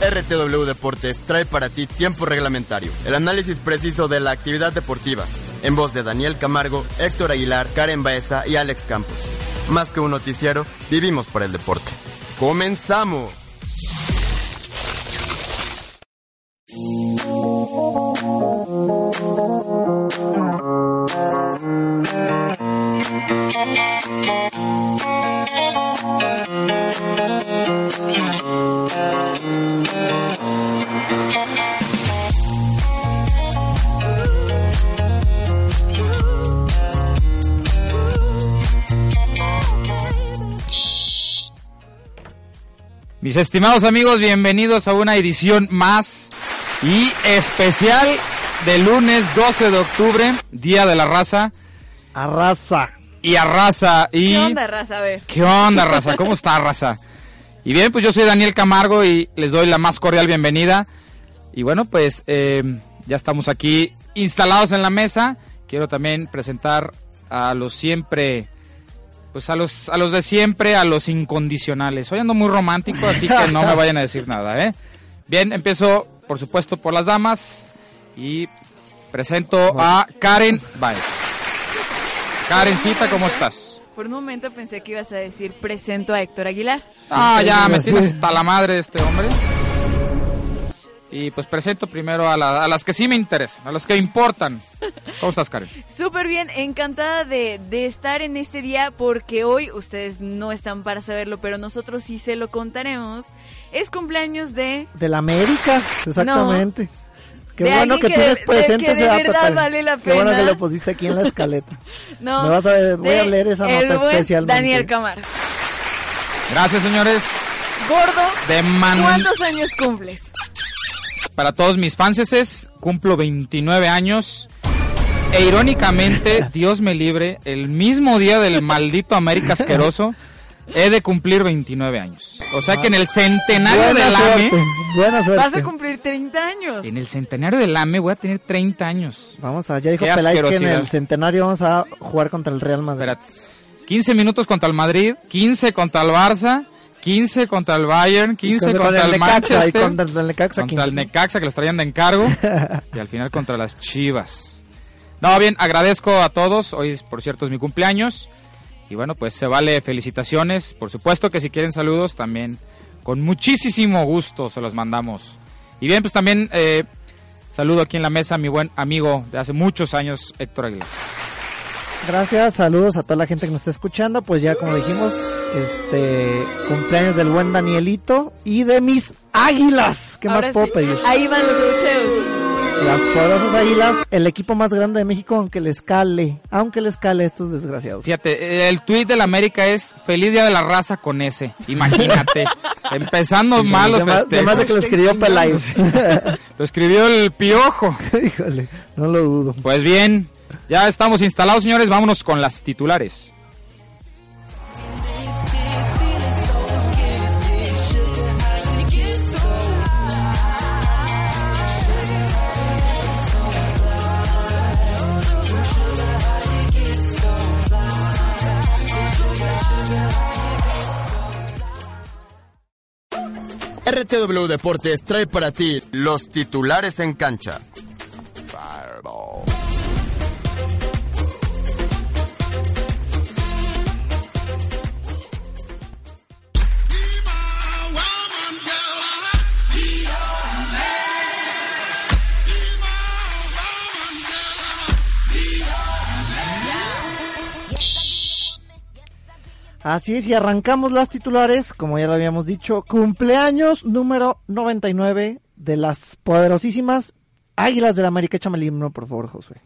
RTW Deportes trae para ti tiempo reglamentario, el análisis preciso de la actividad deportiva, en voz de Daniel Camargo, Héctor Aguilar, Karen Baeza y Alex Campos. Más que un noticiero, vivimos por el deporte. ¡Comenzamos! Mis estimados amigos, bienvenidos a una edición más y especial de lunes 12 de octubre, Día de la Raza. Arrasa. Y arrasa. Y... ¿Qué onda, raza? A ver. ¿Qué onda, raza? ¿Cómo está, raza? Y bien, pues yo soy Daniel Camargo y les doy la más cordial bienvenida. Y bueno, pues eh, ya estamos aquí instalados en la mesa. Quiero también presentar a los siempre, pues a los, a los de siempre, a los incondicionales. Hoy ando muy romántico, así que no me vayan a decir nada, ¿eh? Bien, empiezo, por supuesto, por las damas y presento a Karen Baez. Karencita, ¿cómo estás? Por un momento pensé que ibas a decir presento a Héctor Aguilar. Ah, ya, me sí. tienes hasta la madre de este hombre. Y pues presento primero a, la- a las que sí me interesan, a las que importan. ¿Cómo estás, Karen? Súper bien, encantada de, de estar en este día porque hoy ustedes no están para saberlo, pero nosotros sí se lo contaremos. Es cumpleaños de... De la América, exactamente. Qué De bueno que, que tienes de- presente que de ese dato, verdad vale la Qué bueno pena. que lo pusiste aquí en la escaleta. No, Me vas a ver, voy a de leer esa nota especialmente. Daniel Camargo. Gracias, señores. Gordo, De man... ¿cuántos años cumples? Para todos mis fanses, cumplo 29 años. E irónicamente, Dios me libre, el mismo día del maldito América asqueroso, he de cumplir 29 años. O sea que en el centenario Buena del AME, suerte, buena suerte. Vas a cumplir 30 años. en el centenario del AME voy a tener 30 años. Vamos a, ya dijo Peláez que en el centenario vamos a jugar contra el Real Madrid. Espérate. 15 minutos contra el Madrid, 15 contra el Barça, 15 contra el Bayern, 15 Contra contra, el, Necaxa, Manchester, contra el Necaxa, contra el 15. Necaxa que los traían de encargo y al final contra las Chivas. No, bien, agradezco a todos. Hoy, por cierto, es mi cumpleaños. Y bueno, pues se vale felicitaciones. Por supuesto que si quieren saludos, también con muchísimo gusto se los mandamos. Y bien, pues también eh, saludo aquí en la mesa a mi buen amigo de hace muchos años, Héctor Aguilar. Gracias, saludos a toda la gente que nos está escuchando. Pues ya como dijimos, este cumpleaños del buen Danielito y de mis águilas. ¿Qué Ahora más puedo sí, pedir? Ahí van los bucheos. Las poderosas águilas, el equipo más grande de México, aunque les cale, aunque les cale a estos desgraciados. Fíjate, el tuit de la América es Feliz Día de la Raza con ese. Imagínate. Empezando mal los Además, además de que lo escribió Peláez. Lo escribió el piojo. Híjole, no lo dudo. Pues bien, ya estamos instalados, señores. Vámonos con las titulares. RTW Deportes trae para ti los titulares en cancha. Así es, y arrancamos las titulares, como ya lo habíamos dicho, cumpleaños número 99 de las poderosísimas Águilas del América. Échame el himno, por favor, Josué.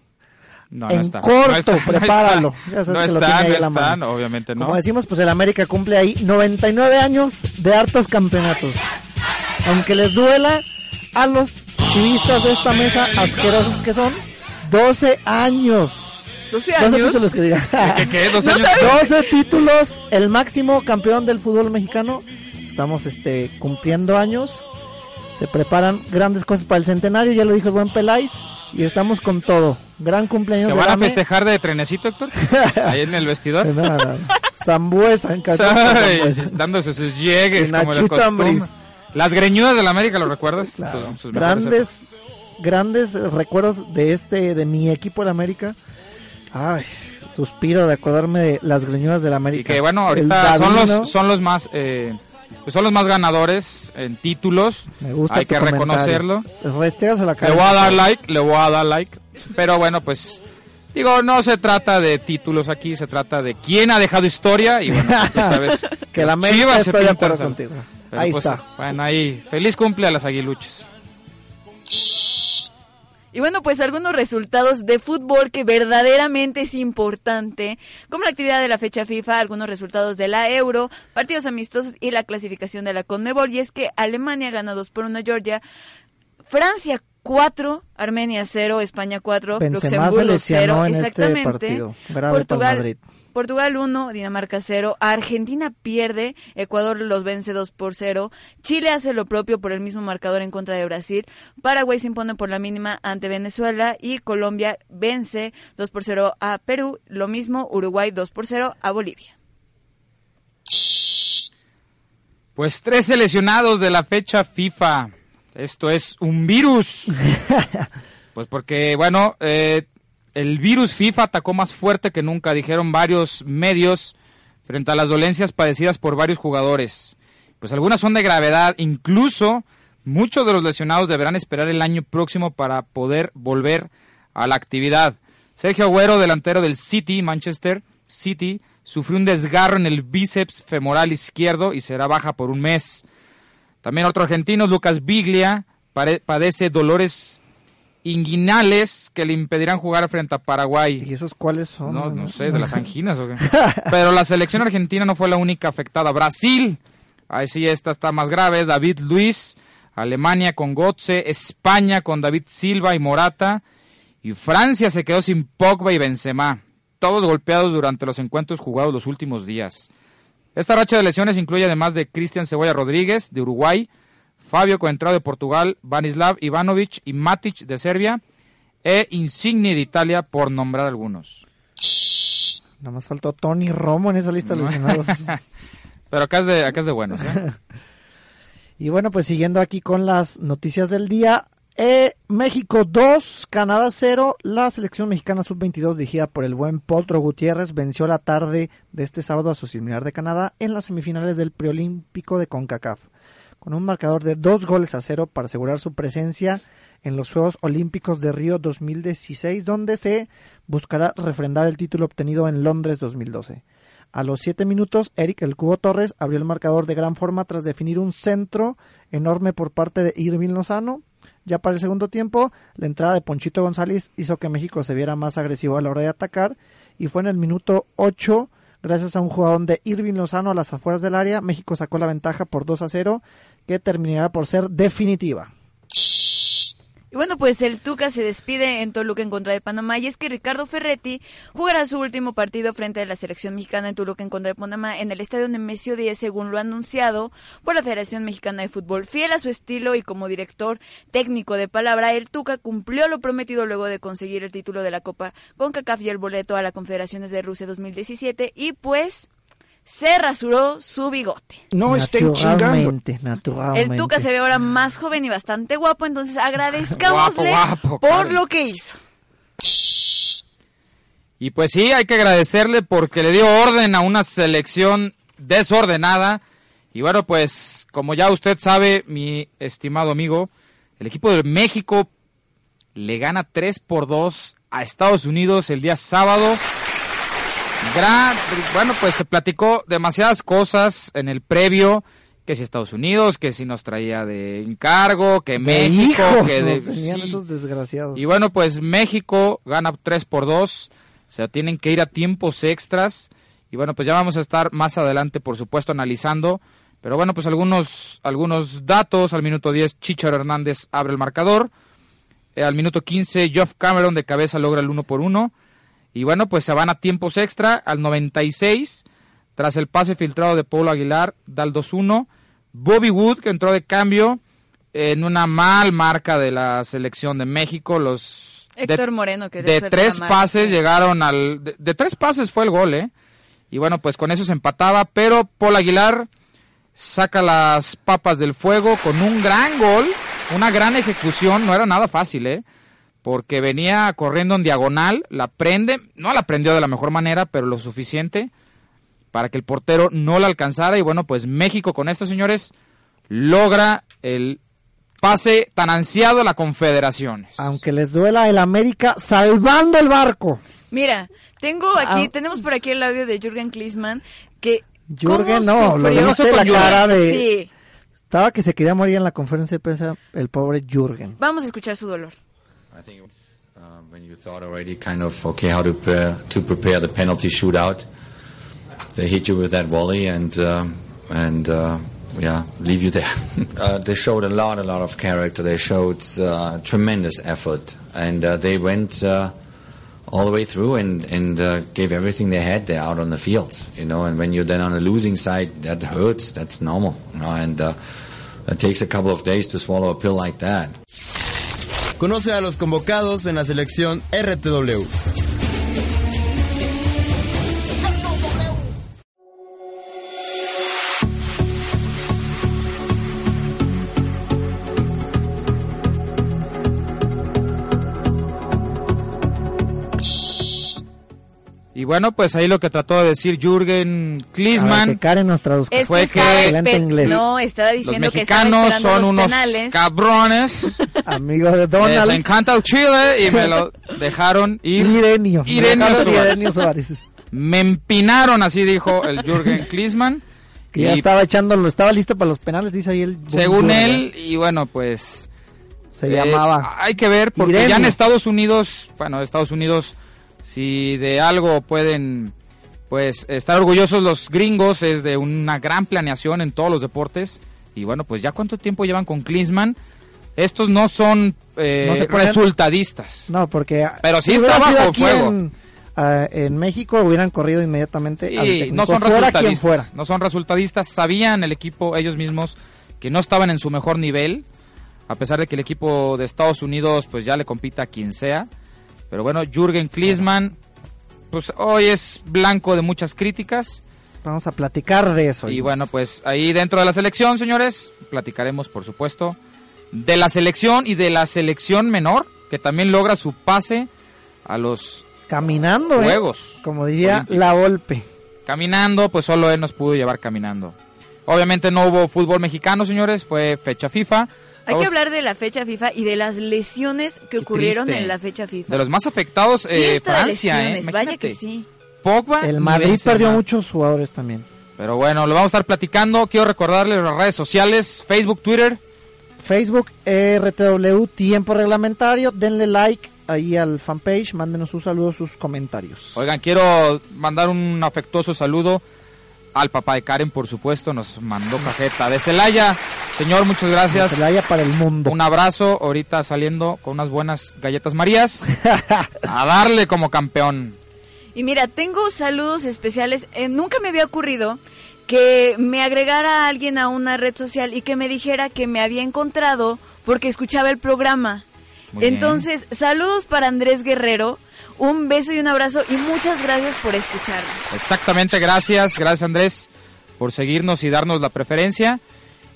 No, no en está. corto, No está, no prepáralo. está. Ya No está, ahí no está, no, obviamente no. Como decimos, pues el América cumple ahí 99 años de hartos campeonatos. Aunque les duela a los chivistas de esta mesa, asquerosos que son, 12 años. 12 12 años. títulos que diga. ¿Qué, qué? ¿Dos No años? 12 títulos, el máximo campeón del fútbol mexicano. Estamos este cumpliendo años. Se preparan grandes cosas para el centenario, ya lo dijo el buen Peláez. Y estamos con todo. Gran cumpleaños ¿Te de van a festejar de trenecito, Héctor? Ahí en el vestidor. No, no, no. Zambuesa en casa. Dándose sus llegues como de. Las greñudas del América, ¿lo recuerdas? Claro. Sus- sus mejores grandes, grandes recuerdos de este, de mi equipo de América. Ay, suspiro de acordarme de las greñudas del Y América. que bueno, ahorita son los, son los más eh, pues son los más ganadores en títulos. Me gusta Hay que comentario. reconocerlo. La Le voy a dar like, le voy a dar like. Pero bueno, pues digo, no se trata de títulos aquí, se trata de quién ha dejado historia y bueno, tú sabes. Que la América Chivas se estoy de pintan acuerdo sal- contigo. Pero, Ahí pues, está. Bueno, ahí, feliz cumple a las aguiluches. Y bueno, pues algunos resultados de fútbol que verdaderamente es importante, como la actividad de la fecha FIFA, algunos resultados de la Euro, partidos amistosos y la clasificación de la CONMEBOL. Y es que Alemania gana 2 por 1 Georgia, Francia 4, Armenia 0, España 4, Benzema Luxemburgo lesionó 0, en este exactamente. partido. Para el Portugal, Madrid. Portugal 1, Dinamarca 0, Argentina pierde, Ecuador los vence 2 por 0, Chile hace lo propio por el mismo marcador en contra de Brasil, Paraguay se impone por la mínima ante Venezuela y Colombia vence 2 por 0 a Perú, lo mismo Uruguay 2 por 0 a Bolivia. Pues tres seleccionados de la fecha FIFA. Esto es un virus. Pues porque, bueno, eh, el virus FIFA atacó más fuerte que nunca, dijeron varios medios, frente a las dolencias padecidas por varios jugadores. Pues algunas son de gravedad, incluso muchos de los lesionados deberán esperar el año próximo para poder volver a la actividad. Sergio Agüero, delantero del City, Manchester City, sufrió un desgarro en el bíceps femoral izquierdo y será baja por un mes. También otro argentino, Lucas Biglia, padece dolores inguinales que le impedirán jugar frente a Paraguay. ¿Y esos cuáles son? No, no sé, de las anginas o qué. Pero la selección argentina no fue la única afectada. Brasil, ahí sí esta está más grave. David Luis, Alemania con Gotze, España con David Silva y Morata. Y Francia se quedó sin Pogba y Benzema. Todos golpeados durante los encuentros jugados los últimos días. Esta racha de lesiones incluye además de Cristian Cebolla Rodríguez de Uruguay, Fabio Coentrao de Portugal, Vanislav Ivanovic y Matic de Serbia e Insigne de Italia por nombrar algunos. Nada más faltó Tony Romo en esa lista de lesionados. Pero acá es de, acá es de buenos. ¿eh? Y bueno, pues siguiendo aquí con las noticias del día. eh, México 2, Canadá 0. La selección mexicana sub-22 dirigida por el buen Potro Gutiérrez venció la tarde de este sábado a su similar de Canadá en las semifinales del preolímpico de CONCACAF. Con un marcador de dos goles a cero para asegurar su presencia en los Juegos Olímpicos de Río 2016, donde se buscará refrendar el título obtenido en Londres 2012. A los siete minutos, Eric El Cubo Torres abrió el marcador de gran forma tras definir un centro enorme por parte de Irving Lozano. Ya para el segundo tiempo, la entrada de Ponchito González hizo que México se viera más agresivo a la hora de atacar y fue en el minuto 8, gracias a un jugador de Irving Lozano a las afueras del área, México sacó la ventaja por 2 a 0 que terminará por ser definitiva. Y bueno, pues el Tuca se despide en Toluca en contra de Panamá y es que Ricardo Ferretti jugará su último partido frente a la selección mexicana en Toluca en contra de Panamá en el estadio Nemesio 10 según lo anunciado por la Federación Mexicana de Fútbol. Fiel a su estilo y como director técnico de palabra, el Tuca cumplió lo prometido luego de conseguir el título de la Copa con CACAF y el boleto a las Confederaciones de Rusia 2017 y pues se rasuró su bigote. No estén chingando. Naturalmente. El Tuca se ve ahora más joven y bastante guapo, entonces agradezcámosle Guapo, guapo, por Karen. lo que hizo. Y pues sí, hay que agradecerle porque le dio orden a una selección desordenada. Y bueno, pues como ya usted sabe, mi estimado amigo, el equipo de México le gana 3 por 2 a Estados Unidos el día sábado. Gran, bueno, pues se platicó demasiadas cosas en el previo. que si Estados Unidos, que si nos traía de encargo, que De México, hijos que de... nos tenían sí. esos desgraciados. Y bueno, pues México gana 3 por 2, se tienen que ir a tiempos extras. Y bueno, pues ya vamos a estar más adelante, por supuesto, analizando. Pero bueno, pues algunos, algunos datos. Al minuto 10, Chicharo Hernández abre el marcador. Eh, al minuto 15, Geoff Cameron de cabeza logra el 1 por 1. Y bueno, pues se van a tiempos extra. Al 96, tras el pase filtrado de Paulo Aguilar, da el 2-1. Bobby Wood, que entró de cambio en una mal marca de la selección de México. Los de- Héctor Moreno, que de tres marca. pases llegaron al... De, de tres pases fue el gol, ¿eh? Y bueno, pues con eso se empataba, pero Paul Aguilar saca las papas del fuego con un gran gol, una gran ejecución, no era nada fácil, ¿eh? Porque venía corriendo en diagonal, la prende, no la prendió de la mejor manera, pero lo suficiente para que el portero no la alcanzara. Y bueno, pues México con esto, señores, logra el pase tan ansiado a la Confederaciones. Aunque les duela el América salvando el barco. Mira, tengo aquí, Ah. tenemos por aquí el audio de Jürgen Klinsmann, que... Jürgen, ¿cómo no, lo viste con la Jürgen. cara de... Sí, Estaba que se quería morir en la conferencia de prensa el pobre Jürgen. vamos a escuchar su dolor. I think it was, uh, when you thought already kind of okay how to prepare, to prepare the penalty shootout. They hit you with that volley and um, and uh, yeah, leave you there. uh, they showed a lot, a lot of character. They showed uh, tremendous effort, and uh, they went uh, all the way through and and uh, gave everything they had there out on the field. You know, and when you're then on the losing side, that hurts. That's normal. You know, and uh, it takes a couple of days to swallow a pill like that. Conoce a los convocados en la selección RTW. Y bueno, pues ahí lo que trató de decir Jürgen Klinsmann. que Karen nos traduzca. Es Fue que que- inglés. No, estaba Los diciendo que estaba mexicanos esperando son los unos penales. cabrones. Amigo de Les Donald. encanta el chile y me lo dejaron ir. Irenio. Irenio Dejaron Suárez. Irenio Suárez. Me empinaron, así dijo el Jürgen Klinsmann. Que ya estaba echándolo, estaba listo para los penales, dice ahí el... según él, y bueno, pues Se Eh, llamaba... Hay que ver, porque Irenio. ya en Estados Unidos, bueno, Estados Unidos, si de algo pueden, pues, estar orgullosos los gringos, es de una gran planeación en todos los deportes. Y bueno, pues ya cuánto tiempo llevan con Klinsmann. Estos no son eh, No se ponen- resultadistas. No, porque... Pero sí si está bajo fuego. En, en México hubieran corrido inmediatamente Y no son fuera quien resultadistas. fuera. No son resultadistas. Sabían el equipo ellos mismos que no estaban en su mejor nivel. A pesar de que el equipo de Estados Unidos pues ya le compita a quien sea. Pero bueno, Jürgen Klinsmann pues hoy es blanco de muchas críticas. Vamos a platicar de eso. Y bueno, pues ahí dentro de la selección, señores, platicaremos por supuesto de la selección y de la selección menor que también logra su pase a los Caminando, ¿eh? Juegos Como diría Olímpicos. la Volpe. Caminando, pues solo él nos pudo llevar caminando. Obviamente no hubo fútbol mexicano, señores, fue fecha FIFA. Hay Vamos- que hablar de la fecha FIFA y de las lesiones que Qué ocurrieron triste. en la fecha FIFA. De los más afectados, eh, Fiesta de Francia, eh, lesiones, vaya que imagínate. sí. Pogba El Madrid Benzema. perdió muchos jugadores también. Pero bueno, lo vamos a estar platicando. Quiero recordarles las redes sociales, Facebook, Twitter. Facebook, RTW, tiempo reglamentario. Denle like ahí al fanpage. Mándenos sus saludos, sus comentarios. Oigan, quiero mandar un afectuoso saludo al papá de Karen, por supuesto, nos mandó cajeta de Celaya. Señor, muchas gracias. Celaya para el mundo. Un abrazo, ahorita saliendo con unas buenas galletas Marías. A darle como campeón. Y mira, tengo saludos especiales. Eh, nunca me había ocurrido que me agregara a alguien a una red social y que me dijera que me había encontrado porque escuchaba el programa. Muy bien. Entonces, saludos para Andrés Guerrero. Un beso y un abrazo y muchas gracias por escucharnos. Exactamente, gracias, gracias Andrés por seguirnos y darnos la preferencia.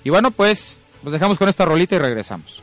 Y bueno, pues nos dejamos con esta rolita y regresamos.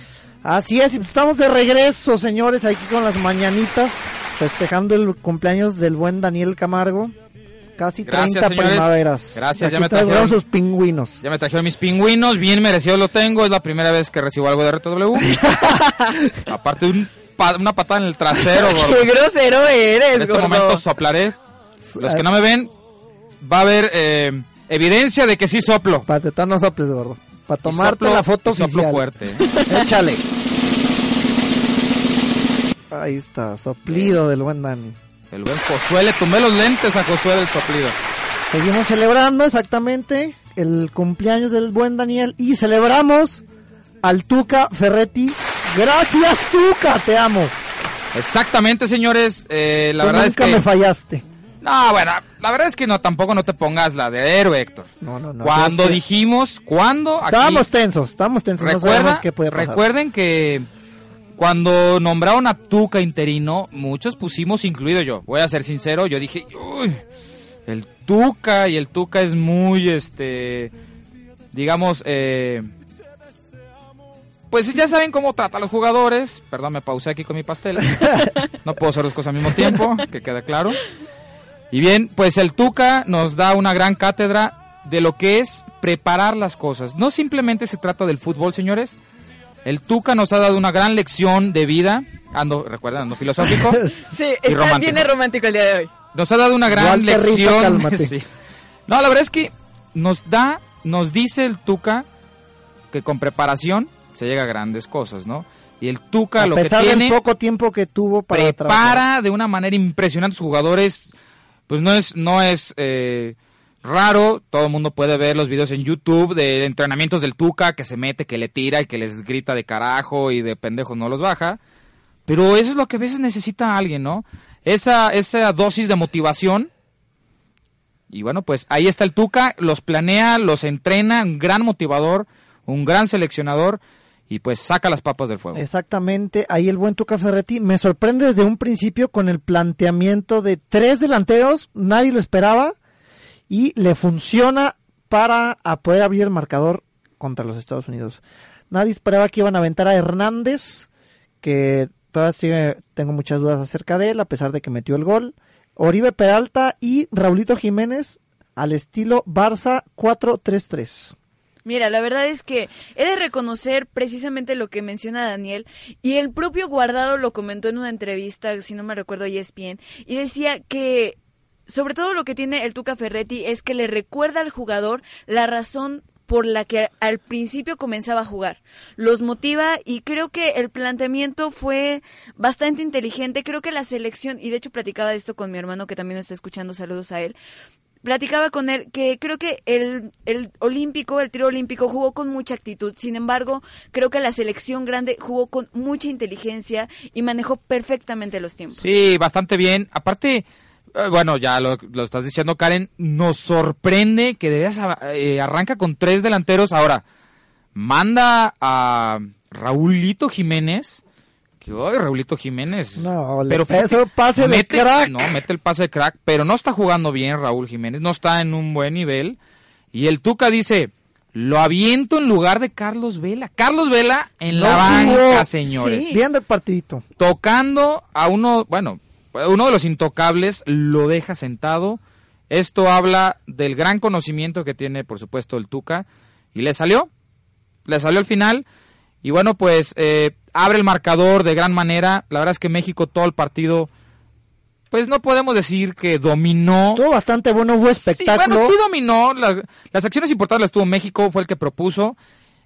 Así es, y pues estamos de regreso, señores, aquí con las mañanitas, festejando el cumpleaños del buen Daniel Camargo. Casi Gracias, 30 señores. primaveras. Gracias, ya me trajeron sus pingüinos. Ya me trajeron mis pingüinos, bien merecido lo tengo, es la primera vez que recibo algo de RTW. Aparte de un pa- una patada en el trasero, gordo. ¡Qué grosero eres, En este gordo! momento soplaré. Los que no me ven, va a haber eh, evidencia de que sí soplo. Que no soples, gordo. Para tomarte soplo- la foto y soplo oficial. fuerte. Échale. Ahí está, soplido del buen Dani. El buen Josué, le tumbé los lentes a Josué del soplido. Seguimos celebrando exactamente el cumpleaños del buen Daniel y celebramos al Tuca Ferretti. Gracias Tuca, te amo. Exactamente, señores. eh, la Tú verdad es que... me fallaste. No, bueno, la verdad es que no, tampoco no te pongas la de héroe, Héctor. No, no, no. Cuando sé- dijimos, cuando aquí... Estábamos tensos, estábamos tensos. no Recuerda, sabemos qué puede pasar. recuerden que cuando nombraron a Tuca interino, muchos pusimos, incluido yo. Voy a ser sincero, yo dije, uy, el Tuca y el Tuca es muy, este, digamos, eh, pues ya saben cómo trata a los jugadores. Perdón, me pausé aquí con mi pastel. no puedo hacer dos cosas al mismo tiempo, que quede claro. Y bien, pues el Tuca nos da una gran cátedra de lo que es preparar las cosas. No simplemente se trata del fútbol, señores. El Tuca nos ha dado una gran lección de vida. Ando, recuerda, ando filosófico. Sí, Y está romántico. bien romántico el día de hoy. Nos ha dado una gran Walter Rizzo, lección. cálmate. Sí. No, la verdad es que nos da, nos dice el Tuca que con preparación se llega a grandes cosas, ¿no? Y el Tuca A lo que pesar tiene del poco tiempo que tuvo para trabajar. prepara de una manera impresionante a sus jugadores. Pues no es, no es eh, raro, todo el mundo puede ver los videos en YouTube de entrenamientos del Tuca que se mete, que le tira y que les grita de carajo y de pendejos no los baja. Pero eso es lo que a veces necesita alguien, ¿no? Esa, esa dosis de motivación. Y bueno, pues ahí está el Tuca, los planea, los entrena, un gran motivador, un gran seleccionador y pues saca las papas del fuego. Exactamente, ahí el buen Tuca Ferretti me sorprende desde un principio con el planteamiento de tres delanteros, nadie lo esperaba y le funciona para poder abrir el marcador contra los Estados Unidos. Nadie esperaba que iban a aventar a Hernández, que todavía tengo muchas dudas acerca de él, a pesar de que metió el gol. Oribe Peralta y Raulito Jiménez al estilo Barça 4-3-3. Mira, la verdad es que he de reconocer precisamente lo que menciona Daniel y el propio Guardado lo comentó en una entrevista, si no me recuerdo, ESPN, y decía que sobre todo lo que tiene el Tuca Ferretti es que le recuerda al jugador la razón por la que al principio comenzaba a jugar. Los motiva y creo que el planteamiento fue bastante inteligente. Creo que la selección, y de hecho platicaba de esto con mi hermano que también está escuchando, saludos a él, platicaba con él que creo que el, el olímpico, el tiro olímpico jugó con mucha actitud. Sin embargo, creo que la selección grande jugó con mucha inteligencia y manejó perfectamente los tiempos. Sí, bastante bien. Aparte, eh, bueno, ya lo, lo estás diciendo, Karen, nos sorprende que de veras eh, arranca con tres delanteros. Ahora, manda a Raulito Jiménez. Que, ay, Raulito Jiménez. No, le pero fíjate, pase de crack. No, mete el pase de crack, pero no está jugando bien Raúl Jiménez, no está en un buen nivel. Y el Tuca dice, lo aviento en lugar de Carlos Vela. Carlos Vela en la No banca, jugó. señores Sí. Bien del partidito. tocando a uno, bueno, uno de los intocables lo deja sentado. Esto habla del gran conocimiento que tiene, por supuesto, el Tuca. Y le salió. le salió al final. Y bueno, pues eh, abre el marcador de gran manera. La verdad es que México todo el partido, pues no podemos decir que dominó. Estuvo bastante bueno, hubo espectáculo. Sí, bueno, sí dominó. La- las acciones importantes las tuvo México, fue el que propuso.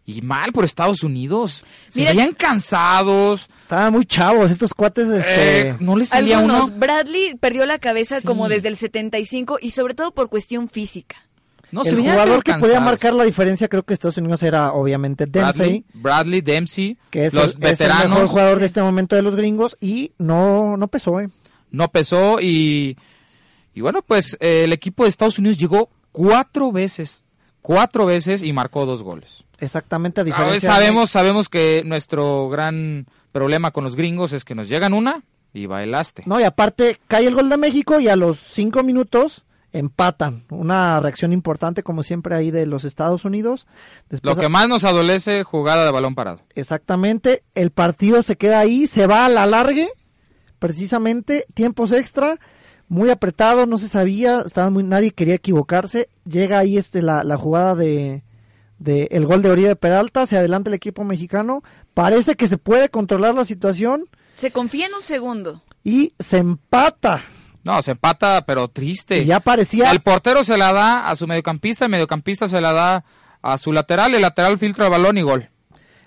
Y mal por Estados Unidos. Se Mira- veían cansados. Estaban muy chavos estos cuates. Este... eh, no les salía Algunos, uno. Bradley perdió la cabeza Sí. como desde el 75 y sobre todo por cuestión física. No, se el veían jugador que podía marcar la diferencia, creo que Estados Unidos era obviamente Dempsey, Bradley, Bradley, Dempsey, que es, los el, es el veteranos. mejor jugador de este momento de los gringos y no, no pesó, ¿eh? no pesó y, y bueno, pues eh, el equipo de Estados Unidos llegó cuatro veces, cuatro veces y marcó dos goles. Exactamente a A ver, diferencia. sabemos, sabemos que nuestro gran problema con los gringos es que nos llegan una y bailaste. No, y aparte cae el gol de México y a los cinco minutos empatan. Una reacción importante, como siempre, ahí de los Estados Unidos. Lo que más nos adolece, jugada de balón parado. Exactamente, el partido se queda ahí, se va a la largue, precisamente, tiempos extra, muy apretado, no se sabía, estaba muy, nadie quería equivocarse, llega ahí este la, la jugada de, de el gol de Oribe Peralta, se adelanta el equipo mexicano, parece que se puede controlar la situación Se confía en un segundo. y se empata. No, se empata, pero triste. Y ya parecía El portero se la da a su mediocampista, el mediocampista se la da a su lateral, el lateral filtra el balón y gol.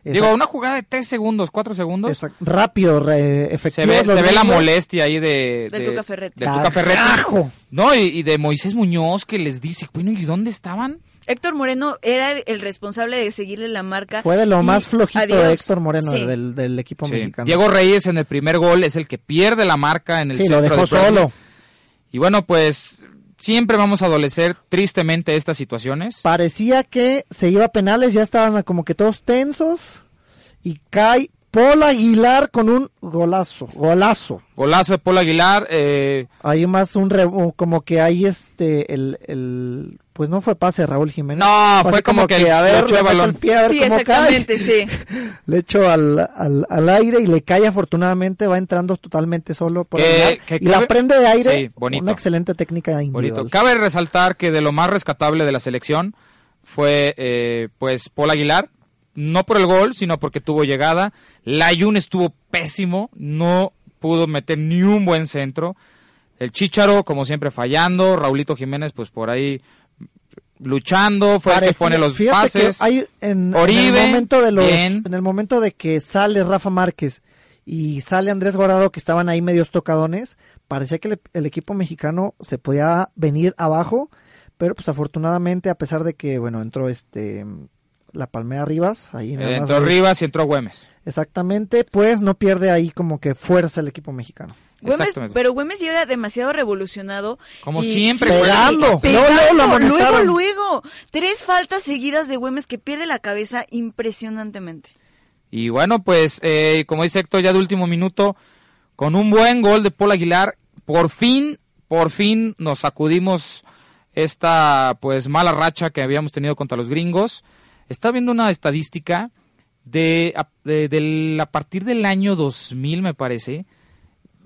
Digo, una jugada de tres segundos, cuatro segundos. exact- rápido, re- Se efectivo. ve, se ve la molestia ahí de... Del de- Tuca Ferretti. del Tuca Ferretti. Carajo. No, y, y de Moisés Muñoz que les dice, bueno, ¿y dónde estaban? Héctor Moreno era el, el responsable de seguirle la marca. Fue de lo y más flojito adiós. de Héctor Moreno, Sí. del, del equipo Sí. mexicano. Diego Reyes en el primer gol es el que pierde la marca en el sí, centro lo dejó de solo. Y bueno, pues siempre vamos a adolecer tristemente estas situaciones. parecía que se iba a penales, ya estaban como que todos tensos y cae Paul Aguilar con un golazo, golazo. Golazo de Paul Aguilar, eh, Hay más un re- como que ahí este el, el pues no fue pase Raúl Jiménez. No, Fue como que a le ver, echó el le meto balón. el pie a ver Sí, cómo exactamente, cae. sí. Le echo al, al, al aire y le cae afortunadamente, va entrando totalmente solo por Que- y la prende de aire, Sí, bonito. una excelente técnica individual. bonito. Cabe resaltar que de lo más rescatable de la selección fue eh, pues Paul Aguilar, no por el gol, sino porque tuvo llegada. Layun estuvo pésimo, no pudo meter ni un buen centro. El Chicharo, como siempre, fallando. Raulito Jiménez, pues por ahí luchando, fue el que pone los fíjate pases. que hay en, en Oribe, el momento de los bien. en el momento de que sale Rafa Márquez y sale Andrés Guardado que estaban ahí medios tocadones, parecía que el, el equipo mexicano se podía venir abajo, pero pues afortunadamente a pesar de que bueno, entró este la Palmera Rivas, ahí nada más entró Rivas y entró Güemes. Exactamente, pues no pierde ahí como que fuerza el equipo mexicano. Güemes, pero Güemes llega demasiado revolucionado. Como siempre. Pegando. pegando, Luego, luego luego. Tres faltas seguidas de Güemes que pierde la cabeza impresionantemente. Y bueno, pues eh, como dice Héctor, ya de último minuto, con un buen gol de Paul Aguilar, por fin, por fin nos sacudimos esta pues mala racha que habíamos tenido contra los gringos. Está viendo una estadística de, de- a partir del año 2000, me parece,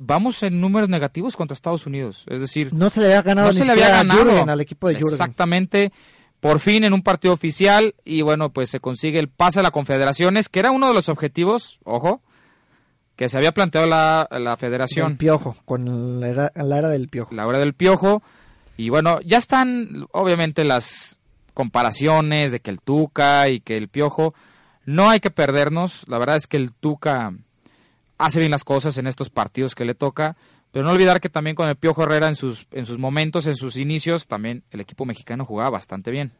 vamos en números negativos contra Estados Unidos. Es decir, No se le había ganado no ni se le había ganado Jürgen, al equipo de Jürgen. Exactamente. Por fin en un partido oficial y bueno, pues se consigue el pase a la Confederaciones, que era uno de los objetivos, ojo, que se había planteado la, la Federación, piojo, con la era, la era del piojo. la hora del piojo. Y bueno, ya están obviamente las comparaciones de que el Tuca y que el piojo. No hay que perdernos. La verdad es que el Tuca hace bien las cosas en estos partidos que le toca. Pero no olvidar que también con el Piojo Herrera en sus, en sus momentos, en sus inicios, también el equipo mexicano jugaba bastante bien.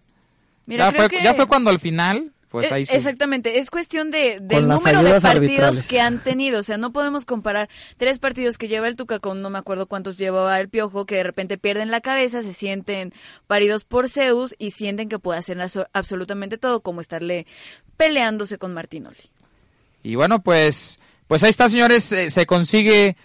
Mira, ya, creo fue, que- ya fue cuando al final, pues Eh, ahí sí. Exactamente, es cuestión de, del número de partidos arbitrales. que han tenido. O sea, no podemos comparar tres partidos que lleva el Tuca con no me acuerdo cuántos llevaba el Piojo, que de repente pierden la cabeza, se sienten paridos por Zeus y sienten que puede hacer absolutamente todo, como estarle peleándose con Martinoli. Y bueno, pues, pues ahí está, señores, eh, se consigue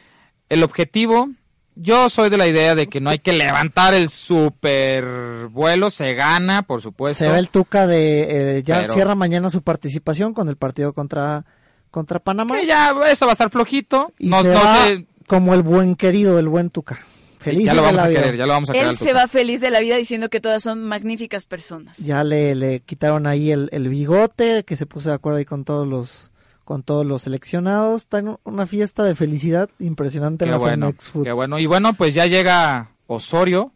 el objetivo. Yo soy de la idea de que no hay que levantar el super vuelo, se gana, por supuesto. Se ve el Tuca de eh, ya Pero- cierra mañana su participación con el partido contra contra Panamá Que ya, esto va a estar flojito. y se va como el buen querido, el buen Tuca. Felices ya lo de vamos la vida. querer, ya lo vamos a querer. Él se va feliz de la vida diciendo que todas son magníficas personas. Ya le, le quitaron ahí el, el bigote, que se puso de acuerdo ahí con todos los con todos los seleccionados. Está en una fiesta de felicidad impresionante en Qué la bueno, qué bueno. Y bueno, pues ya llega Osorio.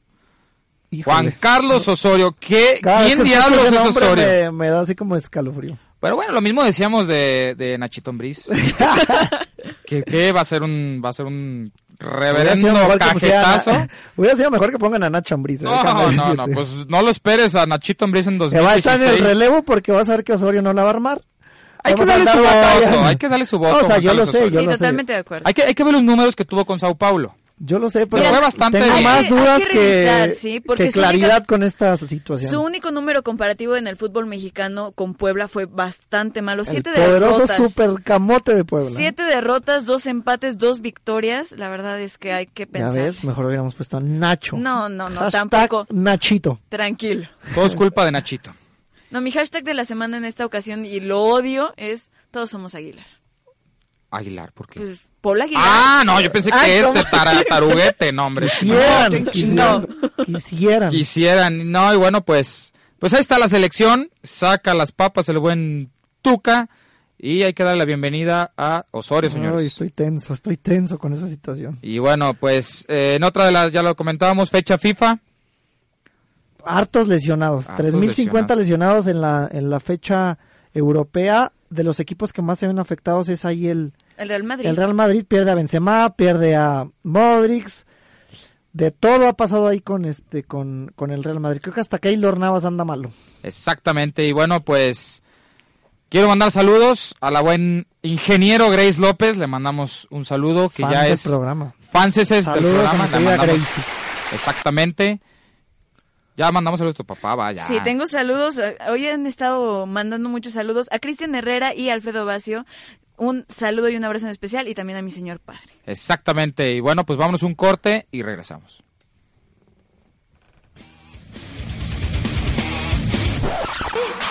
Híjole. Juan Carlos Osorio. ¿Qué, Cada ¿Quién diablos es Osorio? Me, me da así como escalofrío. Pero bueno, lo mismo decíamos de, de Nachito Ambriz. que, que va a ser un va a ser un reverendo pusieran cajetazo. Hubiera sido mejor que pongan a Nacho Ambriz. eh, No, no, no, decirte. pues no lo esperes a Nachito Ambriz en Que va a estar en el 2016. relevo porque vas a ver que Osorio no la va a armar. Hay que darle su voto, hay que darle su voto. No, o sea, yo lo sé, yo sí, lo sé. totalmente de acuerdo. Hay que, hay que ver los números que tuvo con Sao Paulo. Yo lo sé, pero Mira, fue bastante tengo bien. más dudas hay que revisar, que, sí, porque que claridad única- con esta situación. Su único número comparativo en el fútbol mexicano con Puebla fue bastante malo. el Siete poderoso derrotas. super camote de Puebla. Siete derrotas, dos empates, dos victorias. La verdad es que hay que Ya pensar. ves, mejor hubiéramos puesto a Nacho. No, no, no, Hashtag tampoco. Nachito. Tranquilo. Todo es culpa de Nachito. No, mi hashtag de la semana en esta ocasión, y lo odio, es todos somos Aguilar. Aguilar, ¿por qué? Pues, Paul Aguilar. Ah, no, yo pensé que Ay, este taruguete, no, hombre. Quisieran, No, quisieran, quisieran. Quisieran, no, y bueno, pues, pues ahí está la selección, saca las papas el buen Tuca, y hay que darle la bienvenida a Osorio, Ay, señores. estoy tenso, estoy tenso con esa situación. Y bueno, pues, eh, en otra de las, ya lo comentábamos, fecha FIFA, Hartos lesionados, Hartos 3050 lesionados en la en la fecha europea. De los equipos que más se ven afectados es ahí el, El Real Madrid. el Real Madrid pierde a Benzema, pierde a Modric. De todo ha pasado ahí con este con, con el Real Madrid. Creo que hasta Keylor Navas anda malo. exactamente, y bueno, pues, quiero mandar saludos a la buen ingeniero Grace López, le mandamos un saludo, que Fans ya del es... programa. Fans es este Saludos programa, a mi le querida mandamos-. Exactamente. Ya mandamos saludos a tu papá, vaya. Sí, tengo saludos. Hoy han estado mandando muchos saludos a Cristian Herrera y Alfredo Vacio. Un saludo y un abrazo en especial y también a mi señor padre. Exactamente. Y bueno, pues vámonos un corte y regresamos.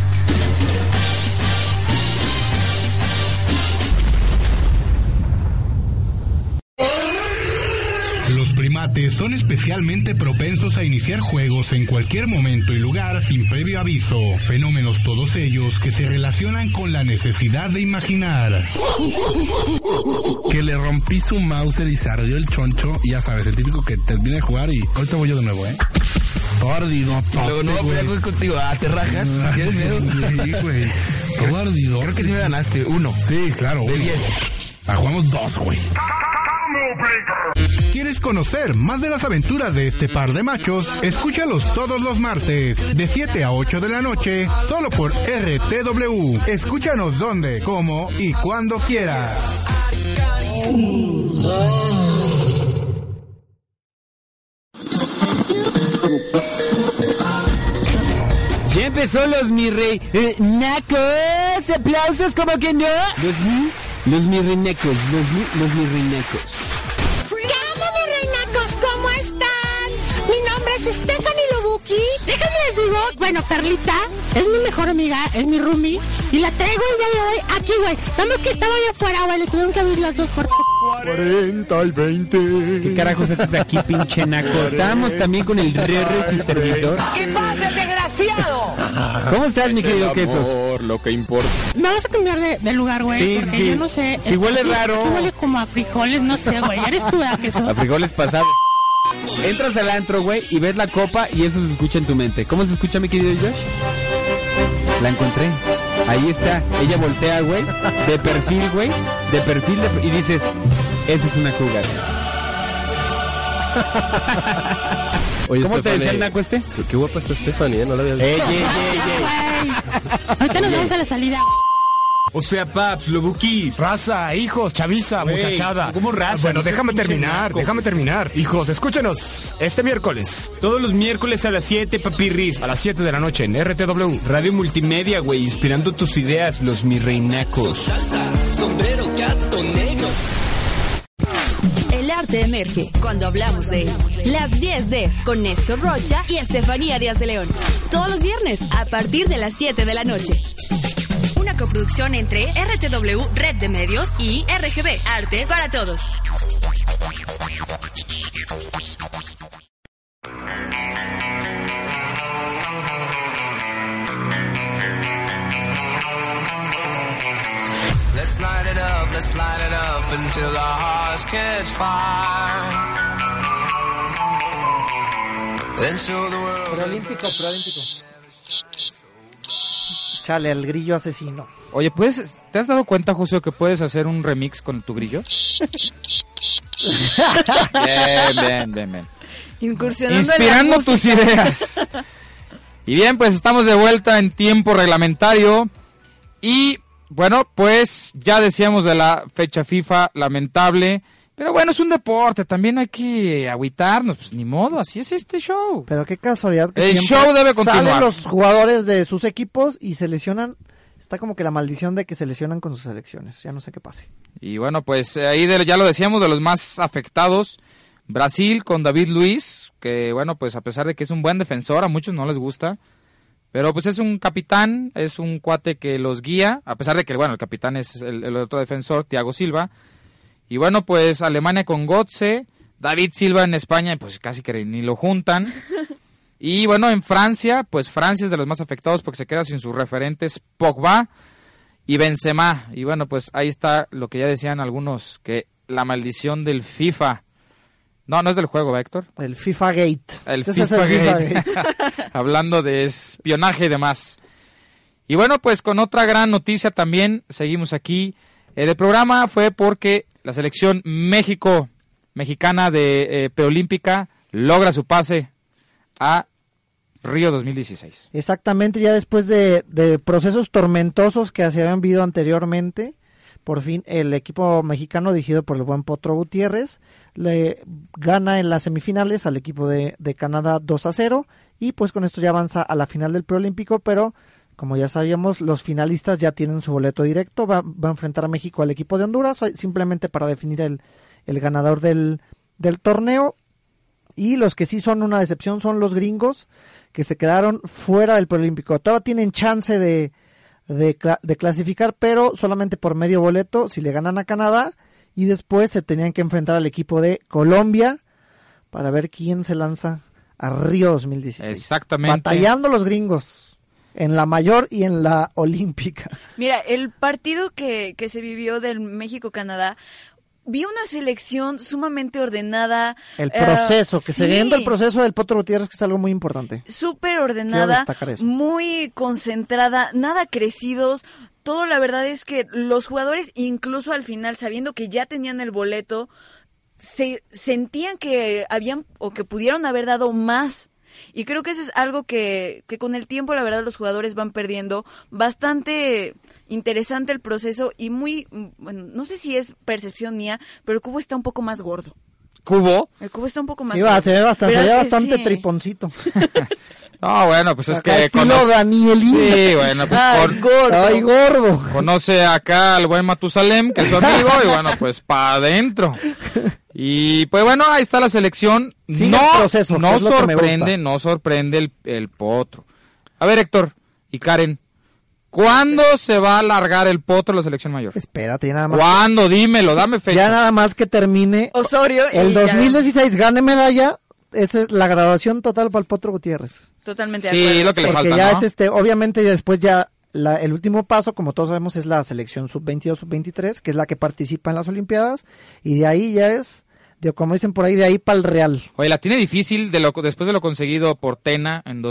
Primates son especialmente propensos a iniciar juegos en cualquier momento y lugar sin previo aviso, fenómenos todos ellos que se relacionan con la necesidad de imaginar. Que le rompí su Mauser y se ardió el choncho, y ya sabes, el típico que termina de jugar y ahorita voy yo de nuevo, ¿eh? Luego no voy a pelear con- contigo. Ah, te rajas. ¿Tienes miedo? Sí, güey. Todo ardido. Creo que sí me ganaste. Uno. Sí, claro. De uno. diez. Ah, jugamos dos, güey. ¿Quieres conocer más de las aventuras de este par de machos? Escúchalos todos los martes, de 7 a 8 de la noche, solo por RTW. Escúchanos donde, cómo y cuando quieras. Ya empezó los mi rey eh, nacos, aplausos como que no. Los mi, los mi reinacos, los mi, los mi reinacos. Bueno, Carlita es mi mejor amiga, es mi roomie. Y la traigo el día de hoy aquí, güey. Más que estaba allá afuera, güey. Le tuvieron que abrir las dos puertas. 40 y 20. ¿Qué carajos haces aquí, pinche naco? Estábamos también con el Rere, tu servidor. ¿Qué pasa, desgraciado? ¿Cómo estás, mi querido Quesos? lo que importa. Me vas a cambiar de, de lugar, güey. Sí, porque sí. yo no sé. Si huele raro. huele como a frijoles, no sé, güey. Eres tú, ¿verdad, queso? A frijoles pasados. Entras al antro, güey, y ves la copa y eso se escucha en tu mente. ¿Cómo se escucha, mi querido Josh? La encontré. Ahí está. Ella voltea, güey, de perfil, güey, de perfil de- y dices, esa es una cougar. Oye, ¿Cómo te decía el naco este? Qué, qué guapa está Stephanie, ¿eh? No la había visto. Ey, ey, ey, Ahorita nos vamos a la salida. O sea, paps, lobuquis. Raza, hijos, chaviza, muchachada. ¿cómo raza? Bueno, No seas déjame terminar, déjame terminar. Hijos, escúchenos este miércoles Todos los miércoles a las 7, papirris. a las 7 de la noche en RTW. Radio Multimedia, güey, inspirando tus ideas, los mi reinacos. sombrero gato negro. El arte emerge cuando hablamos de él. Las 10 de con Néstor Rocha y Estefanía Díaz de León. Todos los viernes a partir de las 7 de la noche. Coproducción entre RTW Red de Medios y RGB Arte para Todos. Let's light it up, let's light it up until our hearts catch fire. Then show the world. Preolímpico, preolímpico. Chale, el grillo asesino. Oye, ¿puedes, ¿te has dado cuenta, José, que puedes hacer un remix con tu grillo? bien, bien, bien, bien. Incursionando Inspirando en la tus ideas. Y bien, pues estamos de vuelta en tiempo reglamentario. Y bueno, pues ya decíamos de la fecha FIFA, lamentable. Pero bueno, es un deporte, también hay que agüitarnos, pues ni modo, así es este show. Pero qué casualidad que El show debe continuar. Salen los jugadores de sus equipos y se lesionan. Está como que la maldición de que se lesionan con sus selecciones. Ya no sé qué pase. Y bueno, pues eh, ahí de- ya lo decíamos, de los más afectados, Brasil con David Luis, que bueno, pues a pesar de que es un buen defensor, a muchos no les gusta, pero pues es un capitán, es un cuate que los guía, a pesar de que, bueno, el capitán es el, el otro defensor, Thiago Silva. Y bueno, pues Alemania con Gotze, David Silva en España, pues casi que ni lo juntan. Y bueno, en Francia, pues Francia es de los más afectados porque se queda sin sus referentes Pogba y Benzema. Y bueno, pues ahí está lo que ya decían algunos, que la maldición del FIFA. No, no es del juego, ¿va, Héctor. El FIFA Gate. El FIFA, es el FIFA. Gate. Hablando de espionaje y demás. Y bueno, pues con otra gran noticia también, seguimos aquí. Del programa fue porque la selección México, mexicana de eh, preolímpica, logra su pase a Río 2016. Exactamente, ya después de, de procesos tormentosos que se habían vivido anteriormente, por fin el equipo mexicano dirigido por el buen Potro Gutiérrez le gana en las semifinales al equipo de, de Canadá 2 a 0 y pues con esto ya avanza a la final del preolímpico, pero como ya sabíamos, los finalistas ya tienen su boleto directo, va, va a enfrentar a México al equipo de Honduras, simplemente para definir el, el ganador del, del torneo. Y los que sí son una decepción son los gringos, que se quedaron fuera del preolímpico. Todavía tienen chance de, de, cla- de clasificar, pero solamente por medio boleto si le ganan a Canadá. Y después se tenían que enfrentar al equipo de Colombia para ver quién se lanza a Río 2016. Exactamente. Batallando los gringos en la mayor y en la olímpica. Mira, el partido que, que se vivió del México-Canadá, vi una selección sumamente ordenada. El eh, proceso, que se sí, viendo el proceso del Potro Gutiérrez, que es algo muy importante. Súper ordenada, muy concentrada, nada crecidos. Todo la verdad es que los jugadores, incluso al final, sabiendo que ya tenían el boleto, se sentían que habían o que pudieron haber dado más. Y creo que eso es algo que, que con el tiempo, la verdad, los jugadores van perdiendo. Bastante interesante el proceso y muy, bueno, no sé si es percepción mía, pero el cubo está un poco más gordo. ¿Cubo? El cubo está un poco más Sí, va, gordo. se ve bastante, se ve ¿Verdad que bastante sí? triponcito. No, bueno, pues es Acá que conoce- Danielín. Sí, bueno, pues Ay, con- gordo. Ay, gordo. Conoce acá al buen Matusalem, que es su amigo, y bueno, pues para adentro. Y pues bueno, ahí está la selección. Sigue no el proceso, que no sorprende, no sorprende el, el potro. A ver, Héctor y Karen, ¿cuándo se va a alargar el potro de la selección mayor? Espérate, ya nada más. ¿Cuándo? Dímelo, dame fecha. Ya nada más que termine Osorio el ya- 2016 gane medalla. Esa es la graduación total para el Potro Gutiérrez. Totalmente de Sí, acuerdo. lo que le Porque falta, ya ¿no? es este, obviamente ya después ya la- el último paso, como todos sabemos, es la selección sub-22, sub-23, que es la que participa en las Olimpiadas, y de ahí ya es de, como dicen por ahí, de ahí para el Real. Oye, la tiene difícil de lo, después de lo conseguido por Tena en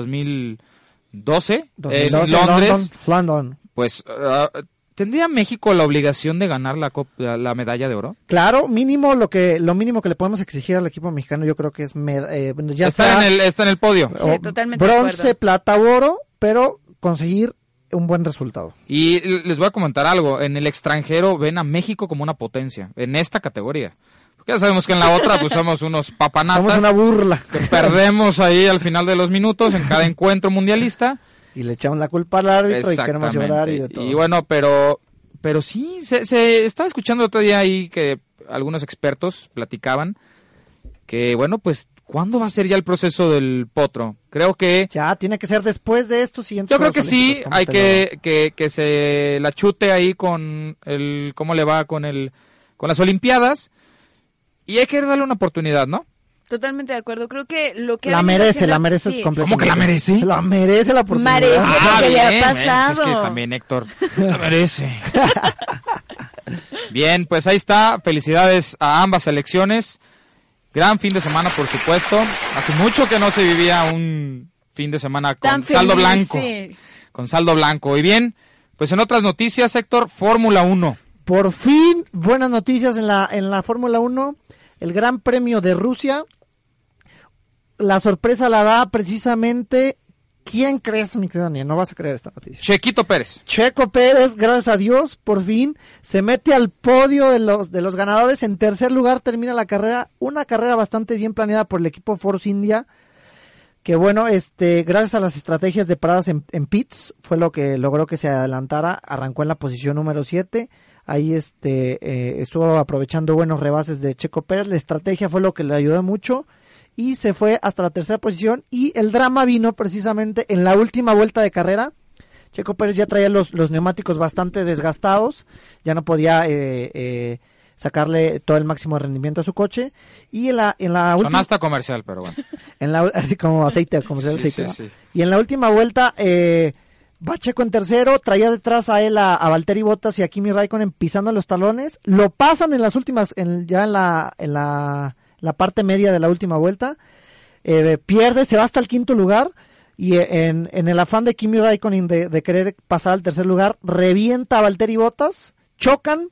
2012, 2012, en Londres. London, London. Pues, ah, ¿tendría México la obligación de ganar la, la, la medalla de oro? Claro, mínimo lo que lo mínimo que le podemos exigir al equipo mexicano, yo creo que es med- eh, ya está, está, en el, está en el podio. Sí, o totalmente de bronce, plata, oro, pero conseguir un buen resultado. Y les voy a comentar algo. En el extranjero ven a México como una potencia, en esta categoría. Ya sabemos que en la otra pues somos unos papanatas. Somos una burla. que perdemos ahí al final de los minutos en cada encuentro mundialista. Y le echamos la culpa al árbitro y queremos llorar y de todo. Y bueno, pero, pero sí, se, se estaba escuchando otro día ahí que algunos expertos platicaban que, bueno, pues, ¿cuándo va a ser ya el proceso del potro? Creo que... Ya, tiene que ser después de estos siguientes Yo creo que sí, Olímpicos, ¿cómo hay que, que, que se la chute ahí con el... ¿Cómo le va con el con las Olimpiadas? Y hay que darle una oportunidad, ¿no? Totalmente de acuerdo. Creo que lo que La merece, haciendo- la merece sí. completamente. ¿Cómo que la merece? La merece la oportunidad. Merece lo que le ha bien, bueno, pues pasado. es que también Héctor la merece. Bien, pues ahí está. Felicidades a ambas selecciones. Gran fin de semana, por supuesto. Hace mucho que no se vivía un fin de semana con Tan saldo feliz, blanco. sí. Con saldo blanco. Y bien, pues en otras noticias, Héctor, Fórmula 1. Por fin, buenas noticias en la, en la Fórmula 1. El Gran Premio de Rusia. La sorpresa la da precisamente. ¿Quién crees, mi Daniel? No vas a creer esta noticia. Chequito Pérez. Checo Pérez, gracias a Dios, por fin se mete al podio de los, de los ganadores. En tercer lugar termina la carrera. Una carrera bastante bien planeada por el equipo Force India. Que bueno, este, gracias a las estrategias de paradas en, en pits, fue lo que logró que se adelantara. Arrancó en la posición número 7. Ahí este, eh, estuvo aprovechando buenos rebases de Checo Pérez. La estrategia fue lo que le ayudó mucho. Y se fue hasta la tercera posición. Y el drama vino precisamente en la última vuelta de carrera. Checo Pérez ya traía los, los neumáticos bastante desgastados, ya no podía eh, eh, sacarle todo el máximo rendimiento a su coche. Y en la, en la última, Sonasta comercial, pero bueno. en la, así como aceite, se Sí, aceite. sí, sí. Y en la última vuelta, eh, va Checo en tercero, traía detrás a él a, a Valtteri Bottas y a Kimi Raikkonen pisando los talones, lo pasan en las últimas, en, ya en la, en la, la parte media de la última vuelta, eh, pierde, se va hasta el quinto lugar y eh, en, en el afán de Kimi Raikkonen de, de querer pasar al tercer lugar, revienta a Valtteri Bottas, chocan,